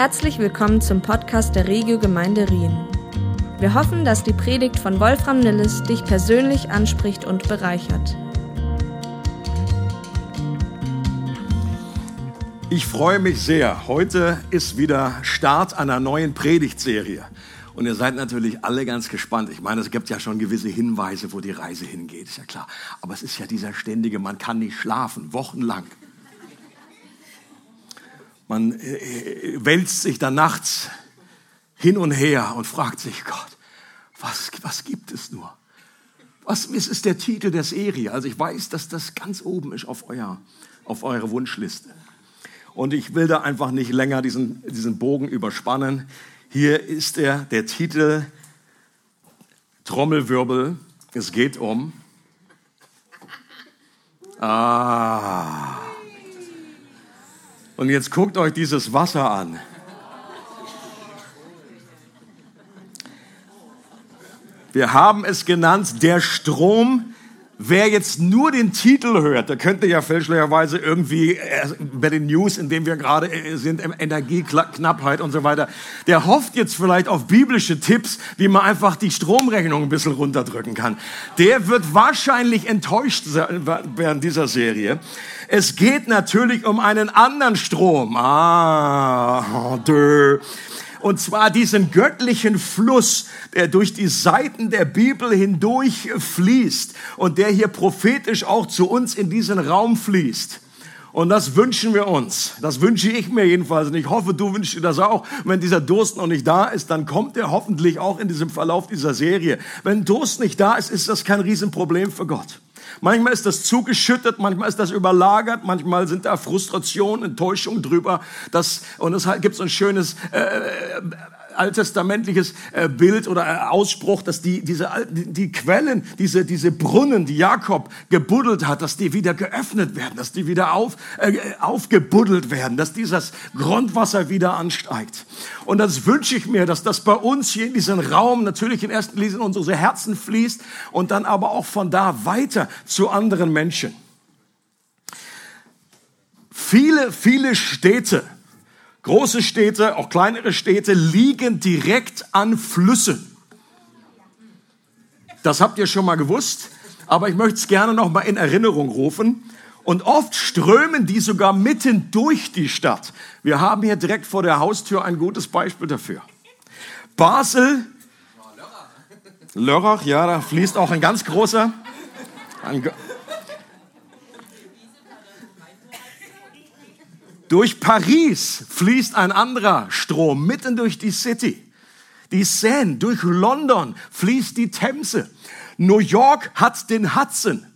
Herzlich willkommen zum Podcast der Regio Gemeinde Rien. Wir hoffen, dass die Predigt von Wolfram Nilles dich persönlich anspricht und bereichert. Ich freue mich sehr. Heute ist wieder Start einer neuen Predigtserie. Und ihr seid natürlich alle ganz gespannt. Ich meine, es gibt ja schon gewisse Hinweise, wo die Reise hingeht, ist ja klar. Aber es ist ja dieser ständige, man kann nicht schlafen, wochenlang. Man äh, äh, wälzt sich dann nachts hin und her und fragt sich, Gott, was, was gibt es nur? Was ist der Titel der Serie? Also ich weiß, dass das ganz oben ist auf, euer, auf eure Wunschliste. Und ich will da einfach nicht länger diesen, diesen Bogen überspannen. Hier ist der, der Titel Trommelwirbel. Es geht um. Ah. Und jetzt guckt euch dieses Wasser an. Wir haben es genannt, der Strom Wer jetzt nur den Titel hört, der könnte ja fälschlicherweise irgendwie äh, bei den News, in denen wir gerade äh, sind, Energieknappheit und so weiter, der hofft jetzt vielleicht auf biblische Tipps, wie man einfach die Stromrechnung ein bisschen runterdrücken kann. Der wird wahrscheinlich enttäuscht während dieser Serie. Es geht natürlich um einen anderen Strom. Ah, dö. Und zwar diesen göttlichen Fluss, der durch die Seiten der Bibel hindurch fließt und der hier prophetisch auch zu uns in diesen Raum fließt. Und das wünschen wir uns. Das wünsche ich mir jedenfalls. Und ich hoffe, du wünschst dir das auch. Wenn dieser Durst noch nicht da ist, dann kommt er hoffentlich auch in diesem Verlauf dieser Serie. Wenn Durst nicht da ist, ist das kein Riesenproblem für Gott. Manchmal ist das zugeschüttet, manchmal ist das überlagert, manchmal sind da Frustration, Enttäuschung drüber. Das, und es gibt so ein schönes äh, alttestamentliches äh, Bild oder äh, Ausspruch, dass die, diese, die Quellen, diese, diese Brunnen, die Jakob gebuddelt hat, dass die wieder geöffnet werden, dass die wieder auf, äh, aufgebuddelt werden, dass dieses Grundwasser wieder ansteigt. Und das wünsche ich mir, dass das bei uns hier in diesem Raum natürlich in erster Linie in unsere Herzen fließt und dann aber auch von da weiter zu anderen Menschen. Viele, viele Städte, Große Städte, auch kleinere Städte liegen direkt an Flüssen. Das habt ihr schon mal gewusst, aber ich möchte es gerne noch mal in Erinnerung rufen. Und oft strömen die sogar mitten durch die Stadt. Wir haben hier direkt vor der Haustür ein gutes Beispiel dafür. Basel, Lörrach, ja, da fließt auch ein ganz großer, ein, Durch Paris fließt ein anderer Strom mitten durch die City. Die Seine, durch London fließt die Themse. New York hat den Hudson.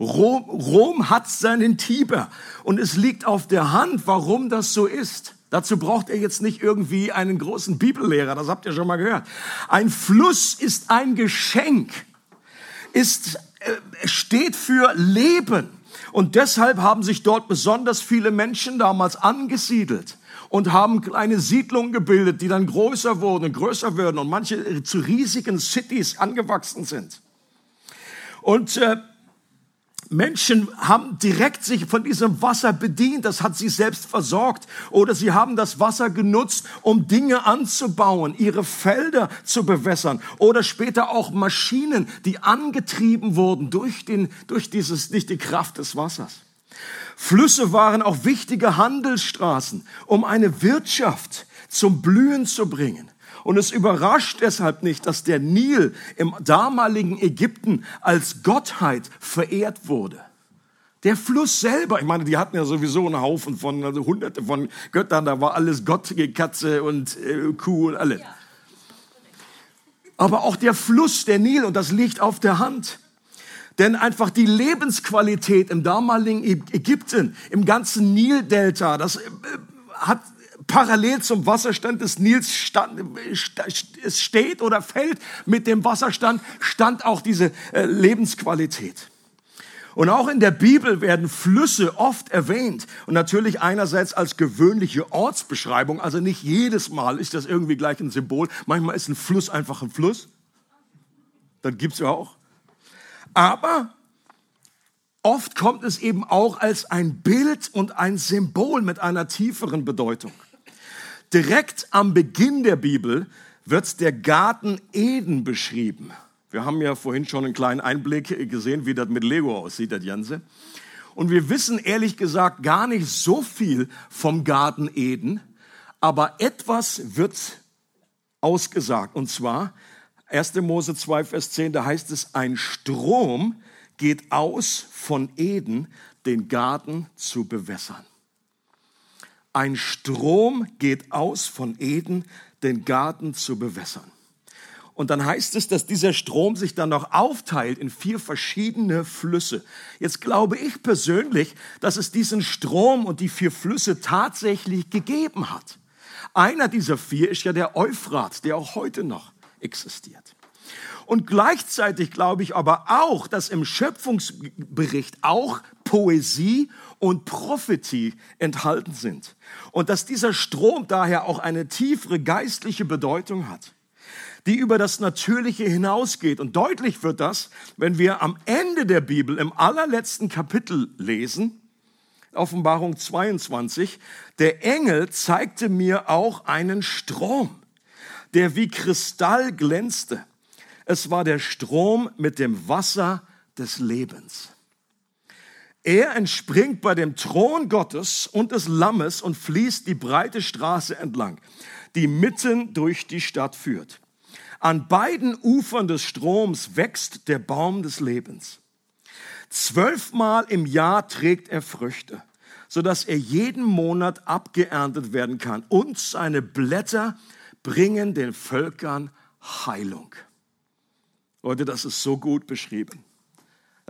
Rom, Rom hat seinen Tiber. Und es liegt auf der Hand, warum das so ist. Dazu braucht er jetzt nicht irgendwie einen großen Bibellehrer, das habt ihr schon mal gehört. Ein Fluss ist ein Geschenk, ist, äh, steht für Leben. Und deshalb haben sich dort besonders viele Menschen damals angesiedelt und haben kleine Siedlungen gebildet, die dann größer wurden und größer werden und manche zu riesigen Cities angewachsen sind. Und äh, Menschen haben direkt sich von diesem Wasser bedient, das hat sie selbst versorgt. Oder sie haben das Wasser genutzt, um Dinge anzubauen, ihre Felder zu bewässern. Oder später auch Maschinen, die angetrieben wurden durch, den, durch, dieses, durch die Kraft des Wassers. Flüsse waren auch wichtige Handelsstraßen, um eine Wirtschaft zum Blühen zu bringen. Und es überrascht deshalb nicht, dass der Nil im damaligen Ägypten als Gottheit verehrt wurde. Der Fluss selber, ich meine, die hatten ja sowieso einen Haufen von, also hunderte von Göttern, da war alles Gott, Katze und äh, Kuh und alles. Aber auch der Fluss, der Nil, und das liegt auf der Hand. Denn einfach die Lebensqualität im damaligen Ägypten, im ganzen Nildelta, das äh, hat parallel zum Wasserstand des Nils stand, es steht oder fällt mit dem Wasserstand, stand auch diese äh, Lebensqualität. Und auch in der Bibel werden Flüsse oft erwähnt. Und natürlich einerseits als gewöhnliche Ortsbeschreibung. Also nicht jedes Mal ist das irgendwie gleich ein Symbol. Manchmal ist ein Fluss einfach ein Fluss. Das gibt's ja auch. Aber oft kommt es eben auch als ein Bild und ein Symbol mit einer tieferen Bedeutung. Direkt am Beginn der Bibel wird der Garten Eden beschrieben. Wir haben ja vorhin schon einen kleinen Einblick gesehen, wie das mit Lego aussieht, das Ganze. Und wir wissen ehrlich gesagt gar nicht so viel vom Garten Eden, aber etwas wird ausgesagt. Und zwar 1. Mose 2, Vers 10, da heißt es, ein Strom geht aus von Eden, den Garten zu bewässern. Ein Strom geht aus von Eden, den Garten zu bewässern. Und dann heißt es, dass dieser Strom sich dann noch aufteilt in vier verschiedene Flüsse. Jetzt glaube ich persönlich, dass es diesen Strom und die vier Flüsse tatsächlich gegeben hat. Einer dieser vier ist ja der Euphrat, der auch heute noch existiert. Und gleichzeitig glaube ich aber auch, dass im Schöpfungsbericht auch Poesie und Prophetie enthalten sind. Und dass dieser Strom daher auch eine tiefere geistliche Bedeutung hat, die über das Natürliche hinausgeht. Und deutlich wird das, wenn wir am Ende der Bibel im allerletzten Kapitel lesen, Offenbarung 22, der Engel zeigte mir auch einen Strom, der wie Kristall glänzte. Es war der Strom mit dem Wasser des Lebens. Er entspringt bei dem Thron Gottes und des Lammes und fließt die breite Straße entlang, die mitten durch die Stadt führt. An beiden Ufern des Stroms wächst der Baum des Lebens. Zwölfmal im Jahr trägt er Früchte, sodass er jeden Monat abgeerntet werden kann. Und seine Blätter bringen den Völkern Heilung. Leute, das ist so gut beschrieben.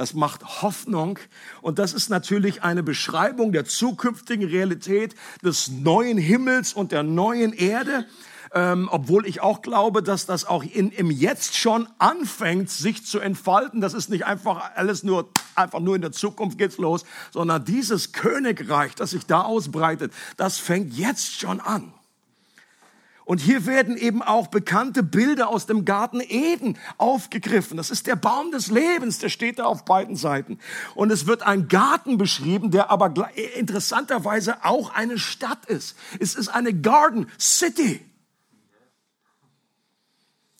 Das macht Hoffnung und das ist natürlich eine Beschreibung der zukünftigen Realität des neuen Himmels und der neuen Erde. Ähm, obwohl ich auch glaube, dass das auch in, im Jetzt schon anfängt, sich zu entfalten. Das ist nicht einfach alles nur, einfach nur in der Zukunft geht's los, sondern dieses Königreich, das sich da ausbreitet, das fängt jetzt schon an. Und hier werden eben auch bekannte Bilder aus dem Garten Eden aufgegriffen. Das ist der Baum des Lebens, der steht da auf beiden Seiten. Und es wird ein Garten beschrieben, der aber interessanterweise auch eine Stadt ist. Es ist eine Garden City.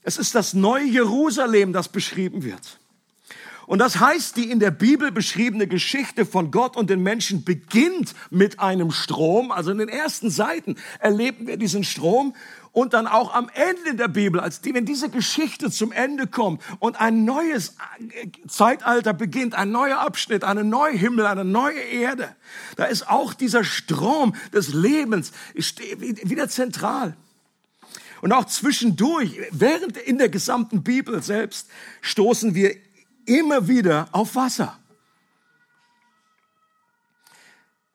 Es ist das neue Jerusalem, das beschrieben wird. Und das heißt, die in der Bibel beschriebene Geschichte von Gott und den Menschen beginnt mit einem Strom. Also in den ersten Seiten erleben wir diesen Strom und dann auch am Ende der Bibel, als die, wenn diese Geschichte zum Ende kommt und ein neues Zeitalter beginnt, ein neuer Abschnitt, eine neue Himmel, eine neue Erde, da ist auch dieser Strom des Lebens wieder zentral. Und auch zwischendurch, während in der gesamten Bibel selbst, stoßen wir immer wieder auf Wasser.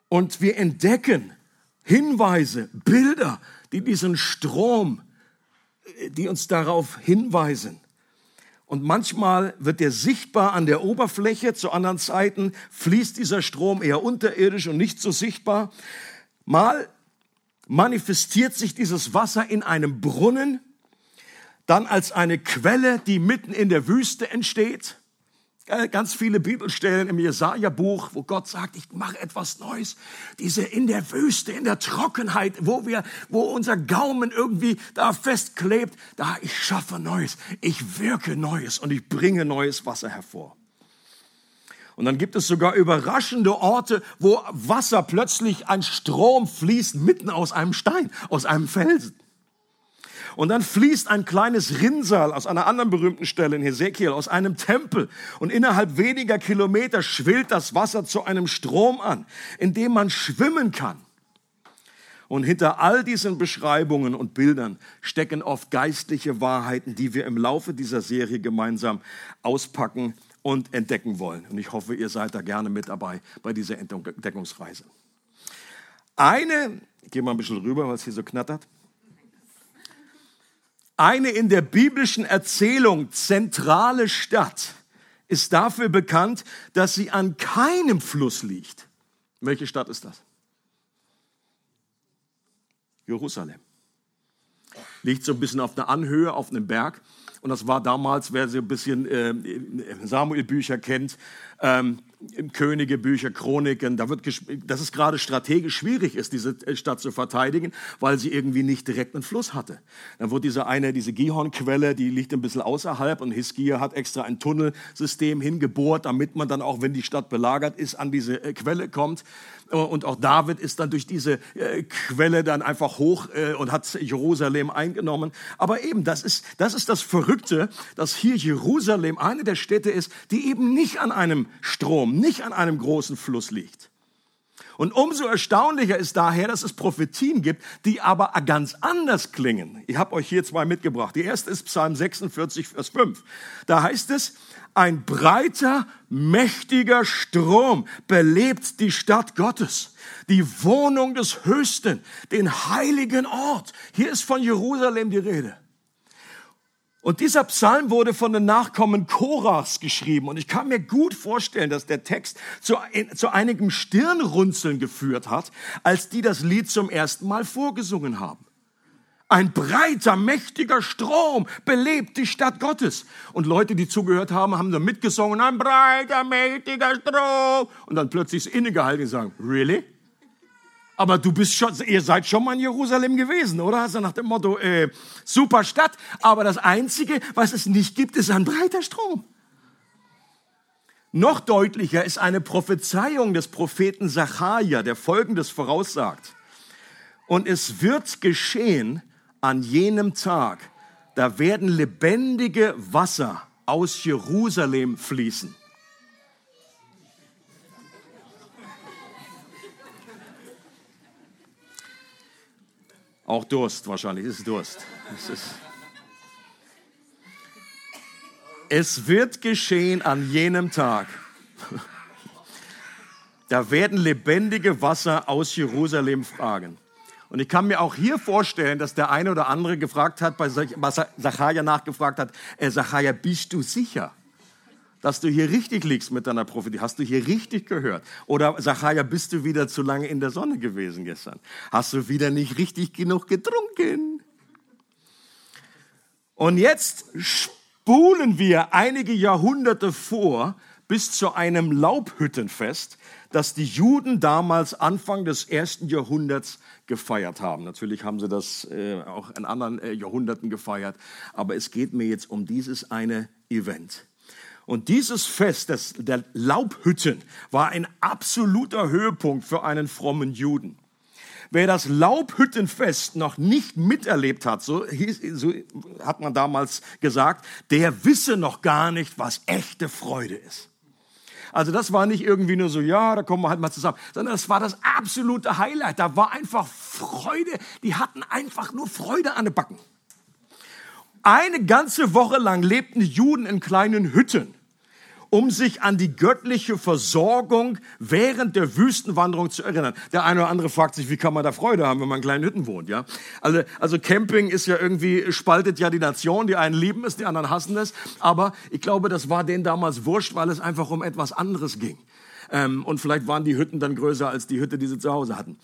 Und wir entdecken Hinweise, Bilder, die diesen Strom, die uns darauf hinweisen. Und manchmal wird der sichtbar an der Oberfläche, zu anderen Zeiten fließt dieser Strom eher unterirdisch und nicht so sichtbar. Mal manifestiert sich dieses Wasser in einem Brunnen, dann als eine Quelle, die mitten in der Wüste entsteht. Äh, ganz viele Bibelstellen im Jesaja-Buch, wo Gott sagt, ich mache etwas Neues. Diese in der Wüste, in der Trockenheit, wo wir, wo unser Gaumen irgendwie da festklebt, da ich schaffe Neues. Ich wirke Neues und ich bringe neues Wasser hervor. Und dann gibt es sogar überraschende Orte, wo Wasser plötzlich ein Strom fließt mitten aus einem Stein, aus einem Felsen. Und dann fließt ein kleines Rinnsal aus einer anderen berühmten Stelle in Hesekiel, aus einem Tempel. Und innerhalb weniger Kilometer schwillt das Wasser zu einem Strom an, in dem man schwimmen kann. Und hinter all diesen Beschreibungen und Bildern stecken oft geistliche Wahrheiten, die wir im Laufe dieser Serie gemeinsam auspacken und entdecken wollen. Und ich hoffe, ihr seid da gerne mit dabei bei dieser Entdeckungsreise. Eine, ich gehe mal ein bisschen rüber, weil es hier so knattert. Eine in der biblischen Erzählung zentrale Stadt ist dafür bekannt, dass sie an keinem Fluss liegt. Welche Stadt ist das? Jerusalem. Liegt so ein bisschen auf einer Anhöhe, auf einem Berg. Und das war damals, wer so ein bisschen äh, Samuel-Bücher kennt, ähm, Königebücher, Chroniken, da wird dass es gerade strategisch schwierig ist, diese äh, Stadt zu verteidigen, weil sie irgendwie nicht direkt einen Fluss hatte. Dann wurde diese eine, diese Gihon-Quelle, die liegt ein bisschen außerhalb und Hiskia hat extra ein Tunnelsystem hingebohrt, damit man dann auch, wenn die Stadt belagert ist, an diese äh, Quelle kommt. Und auch David ist dann durch diese äh, Quelle dann einfach hoch und hat Jerusalem eingenommen. Aber eben, das ist, das ist das Verrückte, dass hier Jerusalem eine der Städte ist, die eben nicht an einem Strom nicht an einem großen Fluss liegt. Und umso erstaunlicher ist daher, dass es Prophetien gibt, die aber ganz anders klingen. Ich habe euch hier zwei mitgebracht. Die erste ist Psalm 46, Vers 5. Da heißt es, ein breiter, mächtiger Strom belebt die Stadt Gottes, die Wohnung des Höchsten, den heiligen Ort. Hier ist von Jerusalem die Rede. Und dieser Psalm wurde von den Nachkommen Korachs geschrieben. Und ich kann mir gut vorstellen, dass der Text zu, zu einigem Stirnrunzeln geführt hat, als die das Lied zum ersten Mal vorgesungen haben. Ein breiter, mächtiger Strom belebt die Stadt Gottes. Und Leute, die zugehört haben, haben dann mitgesungen, ein breiter, mächtiger Strom. Und dann plötzlich das innegehalten und sagen, really? Aber du bist schon, ihr seid schon mal in Jerusalem gewesen, oder? Also nach dem Motto, äh, super Stadt. Aber das Einzige, was es nicht gibt, ist ein breiter Strom. Noch deutlicher ist eine Prophezeiung des Propheten Sacharja, der Folgendes voraussagt. Und es wird geschehen an jenem Tag, da werden lebendige Wasser aus Jerusalem fließen. Auch Durst wahrscheinlich, es ist Durst. Es, ist es wird geschehen an jenem Tag. Da werden lebendige Wasser aus Jerusalem fragen. Und ich kann mir auch hier vorstellen, dass der eine oder andere gefragt hat, bei Sacharja nachgefragt hat, äh, bist du sicher? Dass du hier richtig liegst mit deiner Prophetie. Hast du hier richtig gehört? Oder Sacharja, bist du wieder zu lange in der Sonne gewesen gestern? Hast du wieder nicht richtig genug getrunken? Und jetzt spulen wir einige Jahrhunderte vor bis zu einem Laubhüttenfest, das die Juden damals Anfang des ersten Jahrhunderts gefeiert haben. Natürlich haben sie das äh, auch in anderen äh, Jahrhunderten gefeiert, aber es geht mir jetzt um dieses eine Event. Und dieses Fest des, der Laubhütten war ein absoluter Höhepunkt für einen frommen Juden. Wer das Laubhüttenfest noch nicht miterlebt hat, so, hieß, so hat man damals gesagt, der wisse noch gar nicht, was echte Freude ist. Also das war nicht irgendwie nur so, ja, da kommen wir halt mal zusammen, sondern das war das absolute Highlight. Da war einfach Freude. Die hatten einfach nur Freude an den Backen. Eine ganze Woche lang lebten Juden in kleinen Hütten, um sich an die göttliche Versorgung während der Wüstenwanderung zu erinnern. Der eine oder andere fragt sich, wie kann man da Freude haben, wenn man in kleinen Hütten wohnt, ja? Also, also Camping ist ja irgendwie, spaltet ja die Nation. Die einen lieben es, die anderen hassen es. Aber ich glaube, das war denen damals wurscht, weil es einfach um etwas anderes ging. Ähm, und vielleicht waren die Hütten dann größer als die Hütte, die sie zu Hause hatten.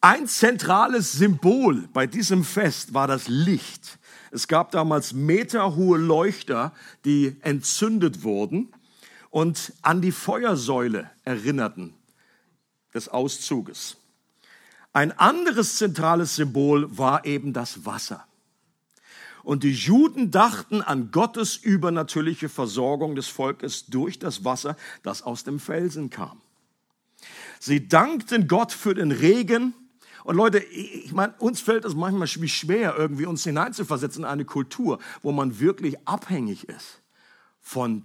Ein zentrales Symbol bei diesem Fest war das Licht. Es gab damals meterhohe Leuchter, die entzündet wurden und an die Feuersäule erinnerten des Auszuges. Ein anderes zentrales Symbol war eben das Wasser. Und die Juden dachten an Gottes übernatürliche Versorgung des Volkes durch das Wasser, das aus dem Felsen kam. Sie dankten Gott für den Regen, und Leute, ich meine, uns fällt es manchmal schwer, irgendwie uns hineinzuversetzen in eine Kultur, wo man wirklich abhängig ist von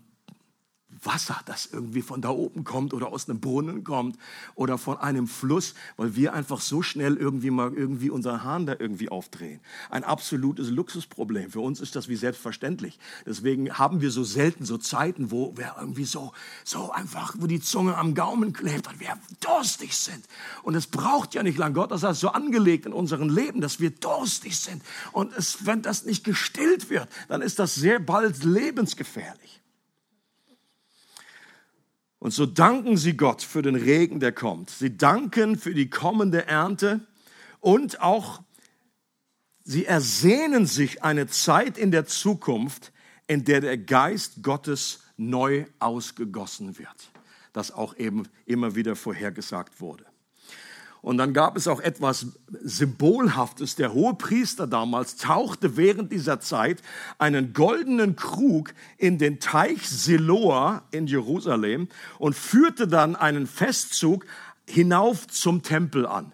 Wasser, das irgendwie von da oben kommt oder aus einem Brunnen kommt oder von einem Fluss, weil wir einfach so schnell irgendwie mal irgendwie unseren Hahn da irgendwie aufdrehen. Ein absolutes Luxusproblem. Für uns ist das wie selbstverständlich. Deswegen haben wir so selten so Zeiten, wo wir irgendwie so, so einfach, wo die Zunge am Gaumen klebt und wir durstig sind. Und es braucht ja nicht lang. Gott das hat so angelegt in unserem Leben, dass wir durstig sind. Und es, wenn das nicht gestillt wird, dann ist das sehr bald lebensgefährlich. Und so danken sie Gott für den Regen, der kommt. Sie danken für die kommende Ernte und auch Sie ersehnen sich eine Zeit in der Zukunft, in der der Geist Gottes neu ausgegossen wird, das auch eben immer wieder vorhergesagt wurde. Und dann gab es auch etwas Symbolhaftes. Der hohe Priester damals tauchte während dieser Zeit einen goldenen Krug in den Teich Siloa in Jerusalem und führte dann einen Festzug hinauf zum Tempel an.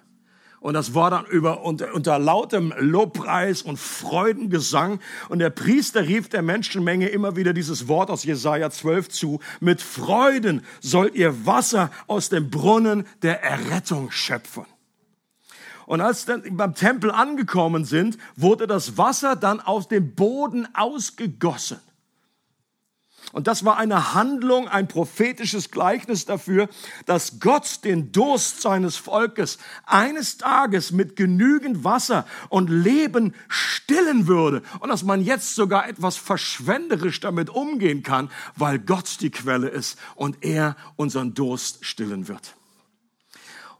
Und das war dann über, unter, unter lautem Lobpreis und Freudengesang. Und der Priester rief der Menschenmenge immer wieder dieses Wort aus Jesaja 12 zu. Mit Freuden sollt ihr Wasser aus dem Brunnen der Errettung schöpfen. Und als dann beim Tempel angekommen sind, wurde das Wasser dann aus dem Boden ausgegossen. Und das war eine Handlung, ein prophetisches Gleichnis dafür, dass Gott den Durst seines Volkes eines Tages mit genügend Wasser und Leben stillen würde. Und dass man jetzt sogar etwas verschwenderisch damit umgehen kann, weil Gott die Quelle ist und er unseren Durst stillen wird.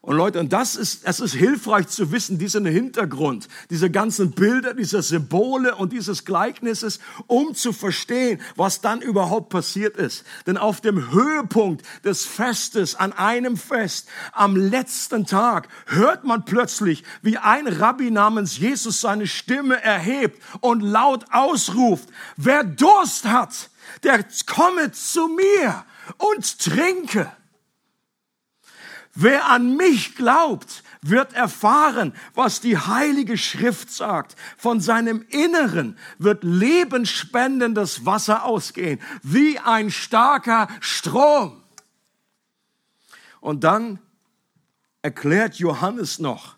Und Leute, und das ist, es ist hilfreich zu wissen, diesen Hintergrund, diese ganzen Bilder, diese Symbole und dieses Gleichnisses, um zu verstehen, was dann überhaupt passiert ist. Denn auf dem Höhepunkt des Festes, an einem Fest, am letzten Tag, hört man plötzlich, wie ein Rabbi namens Jesus seine Stimme erhebt und laut ausruft, wer Durst hat, der komme zu mir und trinke. Wer an mich glaubt, wird erfahren, was die Heilige Schrift sagt. Von seinem Inneren wird lebensspendendes Wasser ausgehen, wie ein starker Strom. Und dann erklärt Johannes noch,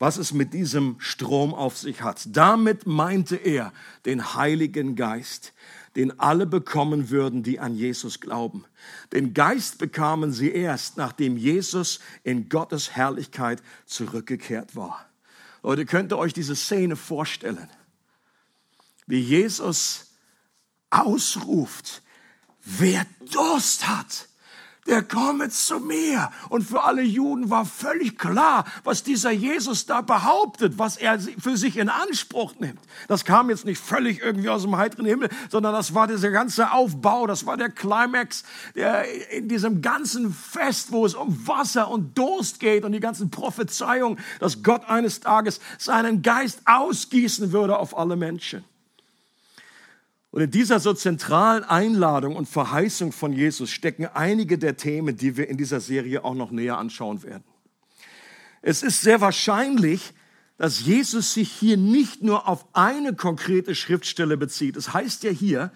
was es mit diesem Strom auf sich hat. Damit meinte er den Heiligen Geist, den alle bekommen würden, die an Jesus glauben. Den Geist bekamen sie erst, nachdem Jesus in Gottes Herrlichkeit zurückgekehrt war. Leute, könnt ihr euch diese Szene vorstellen? Wie Jesus ausruft, wer Durst hat, der komme zu mir. Und für alle Juden war völlig klar, was dieser Jesus da behauptet, was er für sich in Anspruch nimmt. Das kam jetzt nicht völlig irgendwie aus dem heiteren Himmel, sondern das war dieser ganze Aufbau, das war der Climax der, in diesem ganzen Fest, wo es um Wasser und Durst geht und die ganzen Prophezeiungen, dass Gott eines Tages seinen Geist ausgießen würde auf alle Menschen. Und in dieser so zentralen Einladung und Verheißung von Jesus stecken einige der Themen, die wir in dieser Serie auch noch näher anschauen werden. Es ist sehr wahrscheinlich, dass Jesus sich hier nicht nur auf eine konkrete Schriftstelle bezieht. Es heißt ja hier,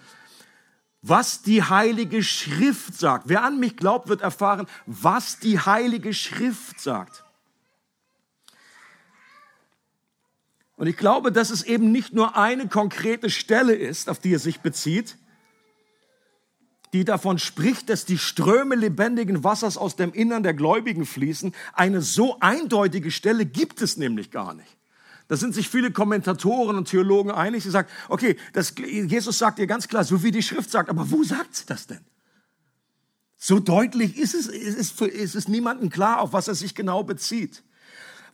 was die Heilige Schrift sagt. Wer an mich glaubt, wird erfahren, was die Heilige Schrift sagt. Und ich glaube, dass es eben nicht nur eine konkrete Stelle ist, auf die er sich bezieht, die davon spricht, dass die Ströme lebendigen Wassers aus dem Innern der Gläubigen fließen. Eine so eindeutige Stelle gibt es nämlich gar nicht. Da sind sich viele Kommentatoren und Theologen einig. Sie sagen, okay, das, Jesus sagt dir ganz klar, so wie die Schrift sagt, aber wo sagt sie das denn? So deutlich ist es, ist es, ist es niemandem klar, auf was er sich genau bezieht.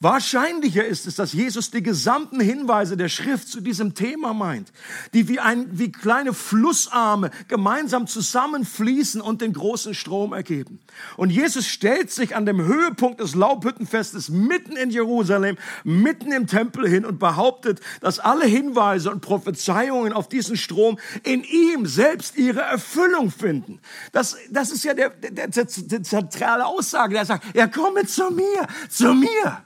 Wahrscheinlicher ist es, dass Jesus die gesamten Hinweise der Schrift zu diesem Thema meint, die wie, ein, wie kleine Flussarme gemeinsam zusammenfließen und den großen Strom ergeben. Und Jesus stellt sich an dem Höhepunkt des Laubhüttenfestes mitten in Jerusalem, mitten im Tempel hin und behauptet, dass alle Hinweise und Prophezeiungen auf diesen Strom in ihm selbst ihre Erfüllung finden. Das, das ist ja der, der, der, der zentrale Aussage. Der sagt, er komme zu mir, zu mir.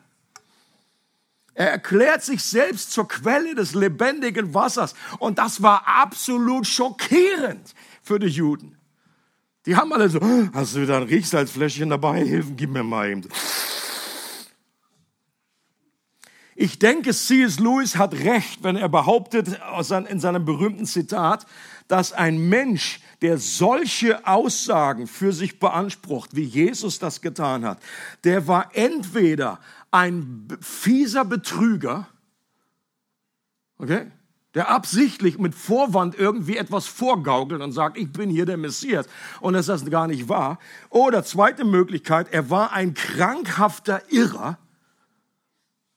Er erklärt sich selbst zur Quelle des lebendigen Wassers. Und das war absolut schockierend für die Juden. Die haben alle so, hast du wieder ein Riechsalzfläschchen dabei? Hilfen, gib mir mal eben. Ich denke, C.S. Lewis hat recht, wenn er behauptet in seinem berühmten Zitat, dass ein Mensch, der solche Aussagen für sich beansprucht, wie Jesus das getan hat, der war entweder ein fieser Betrüger, okay, der absichtlich mit Vorwand irgendwie etwas vorgaukelt und sagt, ich bin hier der Messias und das gar nicht wahr. Oder zweite Möglichkeit, er war ein krankhafter Irrer,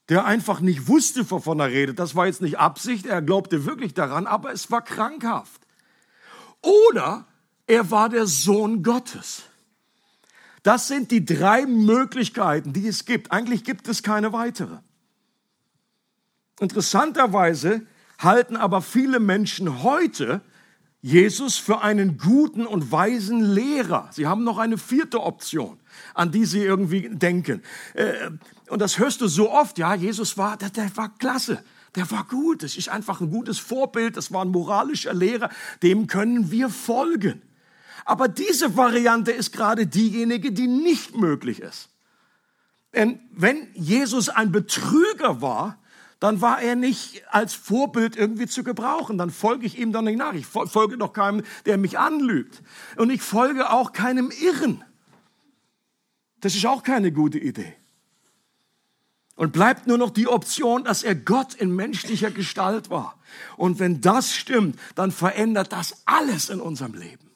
der einfach nicht wusste, wovon er redet. Das war jetzt nicht Absicht, er glaubte wirklich daran, aber es war krankhaft. Oder er war der Sohn Gottes. Das sind die drei Möglichkeiten, die es gibt. Eigentlich gibt es keine weitere. Interessanterweise halten aber viele Menschen heute Jesus für einen guten und weisen Lehrer. Sie haben noch eine vierte Option, an die sie irgendwie denken. Äh, und das hörst du so oft, ja, Jesus war, der, der war klasse. Der war gut, das ist einfach ein gutes Vorbild, das war ein moralischer Lehrer, dem können wir folgen. Aber diese Variante ist gerade diejenige, die nicht möglich ist. Denn wenn Jesus ein Betrüger war, dann war er nicht als Vorbild irgendwie zu gebrauchen. Dann folge ich ihm doch nicht nach. Ich folge doch keinem, der mich anlügt. Und ich folge auch keinem Irren. Das ist auch keine gute Idee. Und bleibt nur noch die Option, dass er Gott in menschlicher Gestalt war. Und wenn das stimmt, dann verändert das alles in unserem Leben.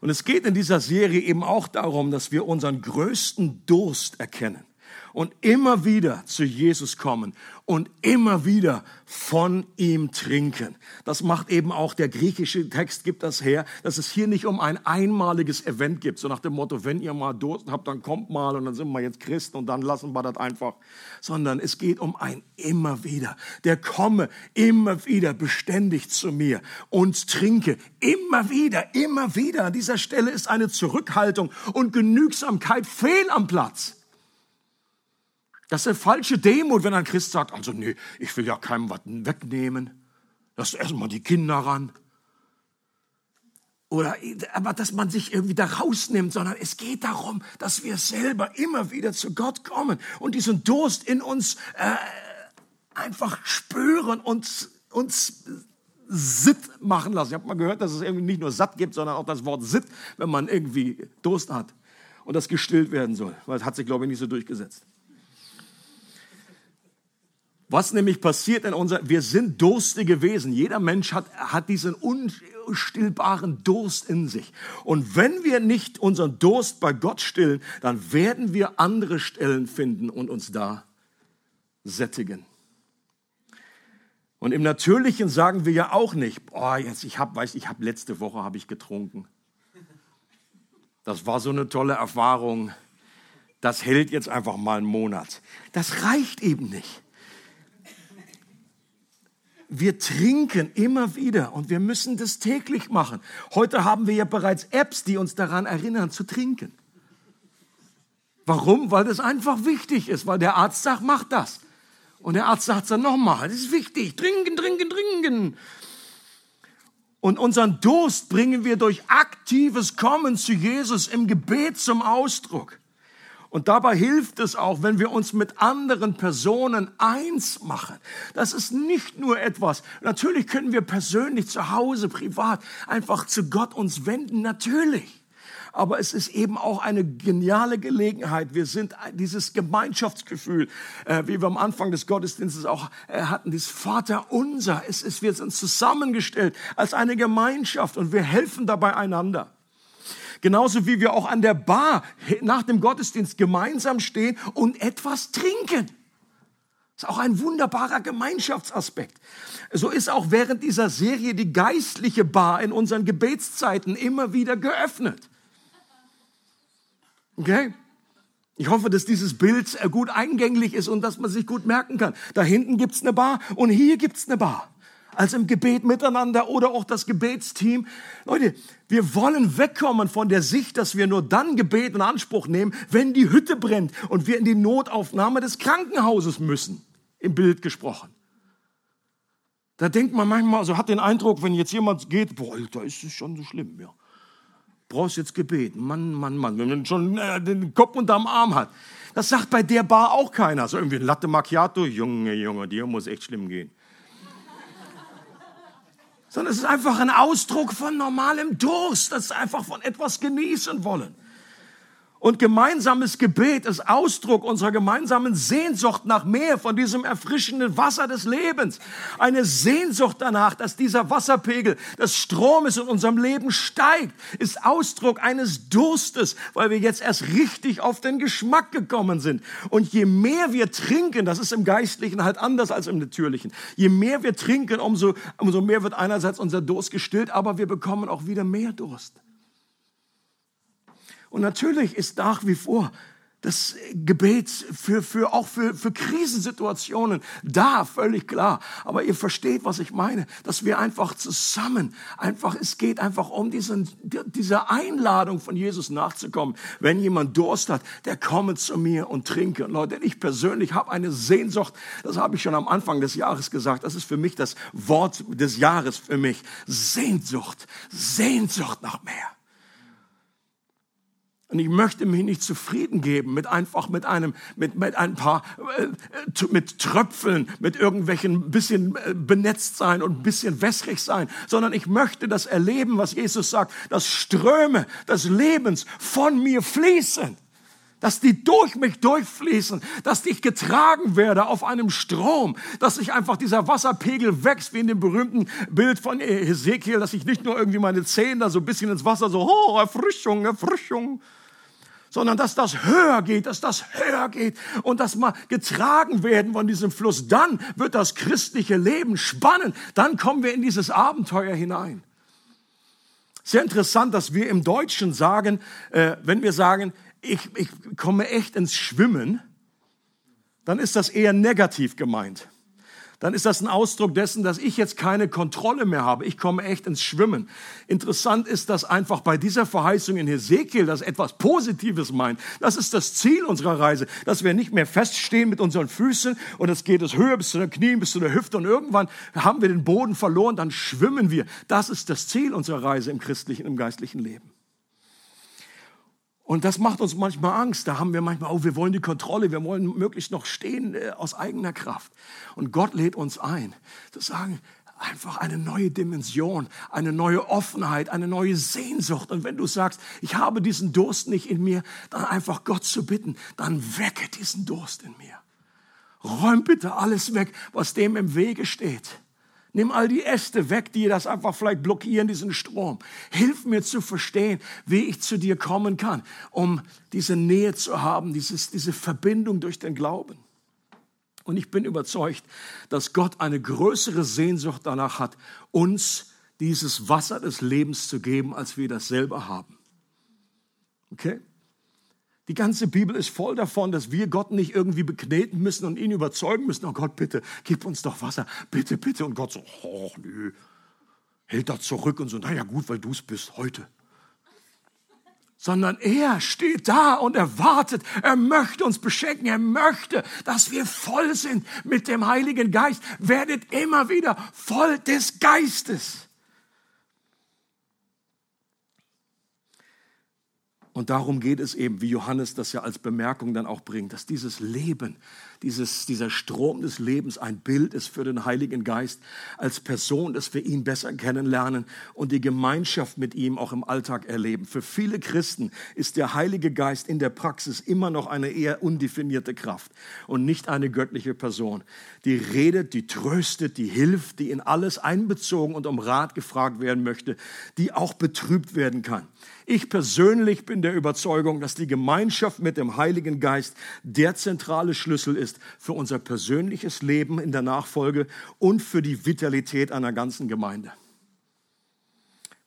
Und es geht in dieser Serie eben auch darum, dass wir unseren größten Durst erkennen und immer wieder zu Jesus kommen und immer wieder von ihm trinken. Das macht eben auch der griechische Text, gibt das her, dass es hier nicht um ein einmaliges Event gibt, so nach dem Motto, wenn ihr mal Durst habt, dann kommt mal und dann sind wir jetzt Christen und dann lassen wir das einfach, sondern es geht um ein immer wieder. Der komme immer wieder beständig zu mir und trinke immer wieder, immer wieder. An dieser Stelle ist eine Zurückhaltung und Genügsamkeit fehl am Platz. Das ist eine falsche Demut, wenn ein Christ sagt, also nee, ich will ja keinem was wegnehmen. Lass erstmal die Kinder ran. Oder, aber dass man sich irgendwie da rausnimmt, sondern es geht darum, dass wir selber immer wieder zu Gott kommen und diesen Durst in uns äh, einfach spüren und uns sitt machen lassen. Ich habe mal gehört, dass es irgendwie nicht nur satt gibt, sondern auch das Wort sitt, wenn man irgendwie Durst hat und das gestillt werden soll. Weil das hat sich, glaube ich, nicht so durchgesetzt. Was nämlich passiert in unser, wir sind durstige Wesen. Jeder Mensch hat, hat diesen unstillbaren Durst in sich. Und wenn wir nicht unseren Durst bei Gott stillen, dann werden wir andere Stellen finden und uns da sättigen. Und im Natürlichen sagen wir ja auch nicht, oh, jetzt ich habe, weiß ich habe letzte Woche habe ich getrunken. Das war so eine tolle Erfahrung. Das hält jetzt einfach mal einen Monat. Das reicht eben nicht wir trinken immer wieder und wir müssen das täglich machen. Heute haben wir ja bereits Apps, die uns daran erinnern zu trinken. Warum? Weil das einfach wichtig ist, weil der Arzt sagt, mach das. Und der Arzt sagt dann nochmal, das ist wichtig, trinken, trinken, trinken. Und unseren Durst bringen wir durch aktives Kommen zu Jesus im Gebet zum Ausdruck. Und dabei hilft es auch, wenn wir uns mit anderen Personen eins machen. Das ist nicht nur etwas. Natürlich können wir persönlich zu Hause, privat einfach zu Gott uns wenden. Natürlich. Aber es ist eben auch eine geniale Gelegenheit. Wir sind dieses Gemeinschaftsgefühl, äh, wie wir am Anfang des Gottesdienstes auch äh, hatten, dieses Vater unser. Es ist, wir sind zusammengestellt als eine Gemeinschaft und wir helfen dabei einander. Genauso wie wir auch an der Bar nach dem Gottesdienst gemeinsam stehen und etwas trinken. Das ist auch ein wunderbarer Gemeinschaftsaspekt. So ist auch während dieser Serie die geistliche Bar in unseren Gebetszeiten immer wieder geöffnet. Okay? Ich hoffe, dass dieses Bild gut eingänglich ist und dass man sich gut merken kann. Da hinten gibt's eine Bar und hier gibt's eine Bar als im Gebet miteinander oder auch das Gebetsteam. Leute, wir wollen wegkommen von der Sicht, dass wir nur dann Gebet in Anspruch nehmen, wenn die Hütte brennt und wir in die Notaufnahme des Krankenhauses müssen, im Bild gesprochen. Da denkt man manchmal, also hat den Eindruck, wenn jetzt jemand geht, boah, da ist es schon so schlimm, ja. Brauchst jetzt Gebet, Mann, Mann, Mann, wenn man schon äh, den Kopf unterm Arm hat. Das sagt bei der Bar auch keiner. So irgendwie ein Latte Macchiato, Junge, Junge, dir muss echt schlimm gehen sondern es ist einfach ein Ausdruck von normalem Durst, das ist einfach von etwas genießen wollen. Und gemeinsames Gebet ist Ausdruck unserer gemeinsamen Sehnsucht nach mehr von diesem erfrischenden Wasser des Lebens. Eine Sehnsucht danach, dass dieser Wasserpegel des Stromes in unserem Leben steigt, ist Ausdruck eines Durstes, weil wir jetzt erst richtig auf den Geschmack gekommen sind. Und je mehr wir trinken, das ist im Geistlichen halt anders als im Natürlichen, je mehr wir trinken, umso, umso mehr wird einerseits unser Durst gestillt, aber wir bekommen auch wieder mehr Durst. Und natürlich ist nach wie vor das Gebet für, für, auch für, für Krisensituationen da, völlig klar. Aber ihr versteht, was ich meine, dass wir einfach zusammen, einfach, es geht einfach um diesen, diese Einladung von Jesus nachzukommen. Wenn jemand Durst hat, der komme zu mir und trinke. Und Leute, ich persönlich habe eine Sehnsucht, das habe ich schon am Anfang des Jahres gesagt, das ist für mich das Wort des Jahres für mich. Sehnsucht, Sehnsucht nach mehr. Und ich möchte mich nicht zufrieden geben mit einfach mit einem, mit, mit ein paar, äh, mit Tröpfeln, mit irgendwelchen bisschen äh, benetzt sein und bisschen wässrig sein, sondern ich möchte das erleben, was Jesus sagt, dass Ströme des Lebens von mir fließen. Dass die durch mich durchfließen, dass ich getragen werde auf einem Strom, dass sich einfach dieser Wasserpegel wächst, wie in dem berühmten Bild von Ezekiel, dass ich nicht nur irgendwie meine Zähne da so ein bisschen ins Wasser so, oh, Erfrischung, Erfrischung, sondern dass das höher geht, dass das höher geht und dass wir getragen werden von diesem Fluss. Dann wird das christliche Leben spannend. Dann kommen wir in dieses Abenteuer hinein. Sehr interessant, dass wir im Deutschen sagen, äh, wenn wir sagen, ich, ich komme echt ins Schwimmen, dann ist das eher negativ gemeint dann ist das ein Ausdruck dessen, dass ich jetzt keine Kontrolle mehr habe. Ich komme echt ins Schwimmen. Interessant ist, dass einfach bei dieser Verheißung in Hesekiel das etwas Positives meint. Das ist das Ziel unserer Reise, dass wir nicht mehr feststehen mit unseren Füßen und es geht es höher bis zu den Knien, bis zu der Hüfte und irgendwann haben wir den Boden verloren, dann schwimmen wir. Das ist das Ziel unserer Reise im christlichen, im geistlichen Leben. Und das macht uns manchmal Angst. Da haben wir manchmal, oh, wir wollen die Kontrolle, wir wollen möglichst noch stehen äh, aus eigener Kraft. Und Gott lädt uns ein, zu sagen, einfach eine neue Dimension, eine neue Offenheit, eine neue Sehnsucht. Und wenn du sagst, ich habe diesen Durst nicht in mir, dann einfach Gott zu bitten, dann wecke diesen Durst in mir. Räum bitte alles weg, was dem im Wege steht. Nimm all die Äste weg, die das einfach vielleicht blockieren, diesen Strom. Hilf mir zu verstehen, wie ich zu dir kommen kann, um diese Nähe zu haben, dieses, diese Verbindung durch den Glauben. Und ich bin überzeugt, dass Gott eine größere Sehnsucht danach hat, uns dieses Wasser des Lebens zu geben, als wir das selber haben. Okay? Die ganze Bibel ist voll davon, dass wir Gott nicht irgendwie bekneten müssen und ihn überzeugen müssen. Oh Gott, bitte, gib uns doch Wasser. Bitte, bitte. Und Gott so, oh, nö. Hält da zurück und so, naja, gut, weil du es bist heute. Sondern er steht da und er wartet. Er möchte uns beschenken. Er möchte, dass wir voll sind mit dem Heiligen Geist. Werdet immer wieder voll des Geistes. Und darum geht es eben, wie Johannes das ja als Bemerkung dann auch bringt, dass dieses Leben, dieses, dieser Strom des Lebens ein Bild ist für den Heiligen Geist als Person, dass wir ihn besser kennenlernen und die Gemeinschaft mit ihm auch im Alltag erleben. Für viele Christen ist der Heilige Geist in der Praxis immer noch eine eher undefinierte Kraft und nicht eine göttliche Person, die redet, die tröstet, die hilft, die in alles einbezogen und um Rat gefragt werden möchte, die auch betrübt werden kann. Ich persönlich bin der Überzeugung, dass die Gemeinschaft mit dem Heiligen Geist der zentrale Schlüssel ist für unser persönliches Leben in der Nachfolge und für die Vitalität einer ganzen Gemeinde.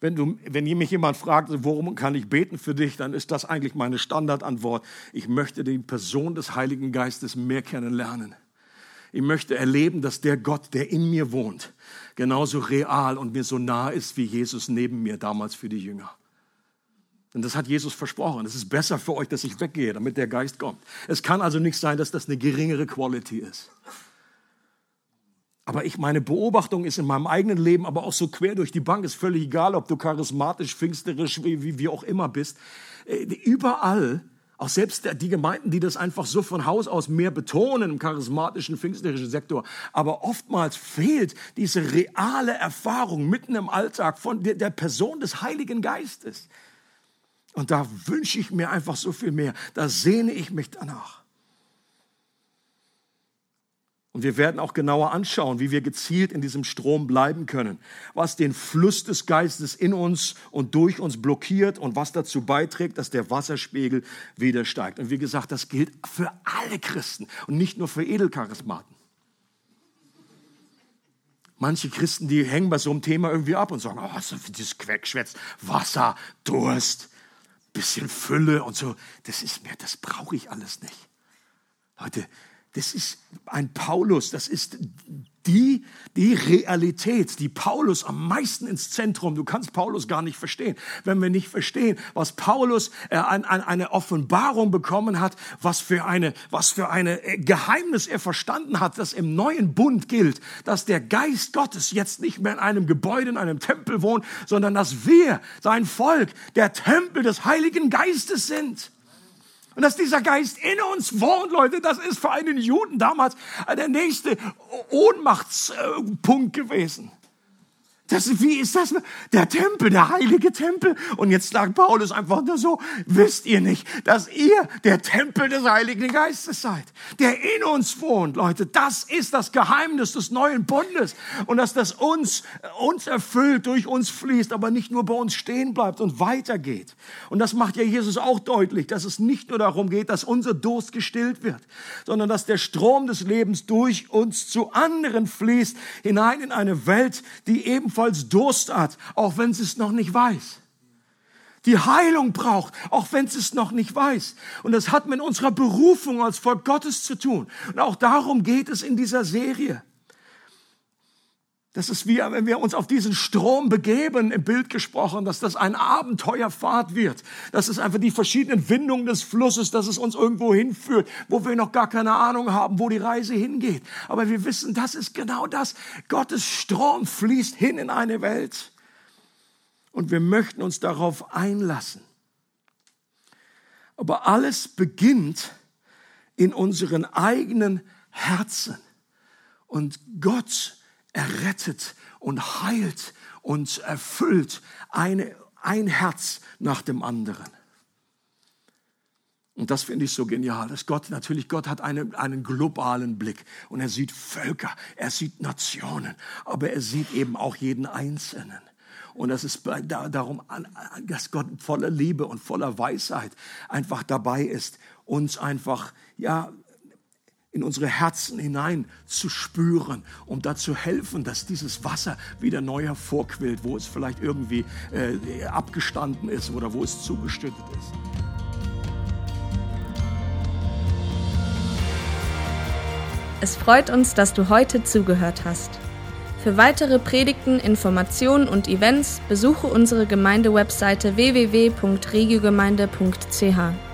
Wenn, du, wenn mich jemand fragt, worum kann ich beten für dich, dann ist das eigentlich meine Standardantwort. Ich möchte die Person des Heiligen Geistes mehr kennenlernen. Ich möchte erleben, dass der Gott, der in mir wohnt, genauso real und mir so nah ist wie Jesus neben mir damals für die Jünger. Und das hat Jesus versprochen. Es ist besser für euch, dass ich weggehe, damit der Geist kommt. Es kann also nicht sein, dass das eine geringere Quality ist. Aber ich, meine Beobachtung ist in meinem eigenen Leben, aber auch so quer durch die Bank, ist völlig egal, ob du charismatisch, pfingsterisch, wie, wie auch immer bist. Äh, überall, auch selbst die Gemeinden, die das einfach so von Haus aus mehr betonen im charismatischen, pfingsterischen Sektor. Aber oftmals fehlt diese reale Erfahrung mitten im Alltag von der Person des Heiligen Geistes. Und da wünsche ich mir einfach so viel mehr. Da sehne ich mich danach. Und wir werden auch genauer anschauen, wie wir gezielt in diesem Strom bleiben können, was den Fluss des Geistes in uns und durch uns blockiert und was dazu beiträgt, dass der Wasserspiegel wieder steigt. Und wie gesagt, das gilt für alle Christen und nicht nur für Edelcharismaten. Manche Christen, die hängen bei so einem Thema irgendwie ab und sagen, oh, so dieses Queckschwätz, Wasser, Durst, bisschen Fülle und so. Das ist mir, das brauche ich alles nicht. Leute, das ist ein Paulus, das ist die, die Realität, die Paulus am meisten ins Zentrum, du kannst Paulus gar nicht verstehen, wenn wir nicht verstehen, was Paulus äh, an, an eine Offenbarung bekommen hat, was für eine, was für eine äh, Geheimnis er verstanden hat, das im neuen Bund gilt, dass der Geist Gottes jetzt nicht mehr in einem Gebäude, in einem Tempel wohnt, sondern dass wir, sein Volk, der Tempel des Heiligen Geistes sind. Und dass dieser Geist in uns wohnt, Leute, das ist für einen Juden damals der nächste Ohnmachtspunkt gewesen. Das, wie ist das? Der Tempel, der heilige Tempel. Und jetzt sagt Paulus einfach nur so, wisst ihr nicht, dass ihr der Tempel des Heiligen Geistes seid, der in uns wohnt, Leute. Das ist das Geheimnis des neuen Bundes. Und dass das uns, uns erfüllt, durch uns fließt, aber nicht nur bei uns stehen bleibt und weitergeht. Und das macht ja Jesus auch deutlich, dass es nicht nur darum geht, dass unser Durst gestillt wird, sondern dass der Strom des Lebens durch uns zu anderen fließt, hinein in eine Welt, die eben ebenfalls Durst hat, auch wenn sie es noch nicht weiß. Die Heilung braucht, auch wenn sie es noch nicht weiß. Und das hat mit unserer Berufung als Volk Gottes zu tun. Und auch darum geht es in dieser Serie. Das ist wie, wenn wir uns auf diesen Strom begeben, im Bild gesprochen, dass das ein Abenteuerfahrt wird. Das ist einfach die verschiedenen Windungen des Flusses, dass es uns irgendwo hinführt, wo wir noch gar keine Ahnung haben, wo die Reise hingeht. Aber wir wissen, das ist genau das. Gottes Strom fließt hin in eine Welt. Und wir möchten uns darauf einlassen. Aber alles beginnt in unseren eigenen Herzen. Und Gott errettet und heilt und erfüllt eine, ein Herz nach dem anderen. Und das finde ich so genial, dass Gott, natürlich, Gott hat einen, einen globalen Blick und er sieht Völker, er sieht Nationen, aber er sieht eben auch jeden Einzelnen. Und das ist darum, dass Gott voller Liebe und voller Weisheit einfach dabei ist, uns einfach, ja, in unsere Herzen hinein zu spüren, um da zu helfen, dass dieses Wasser wieder neu hervorquillt, wo es vielleicht irgendwie äh, abgestanden ist oder wo es zugeschüttet ist. Es freut uns, dass du heute zugehört hast. Für weitere Predigten, Informationen und Events besuche unsere Gemeindewebseite www.regiogemeinde.ch.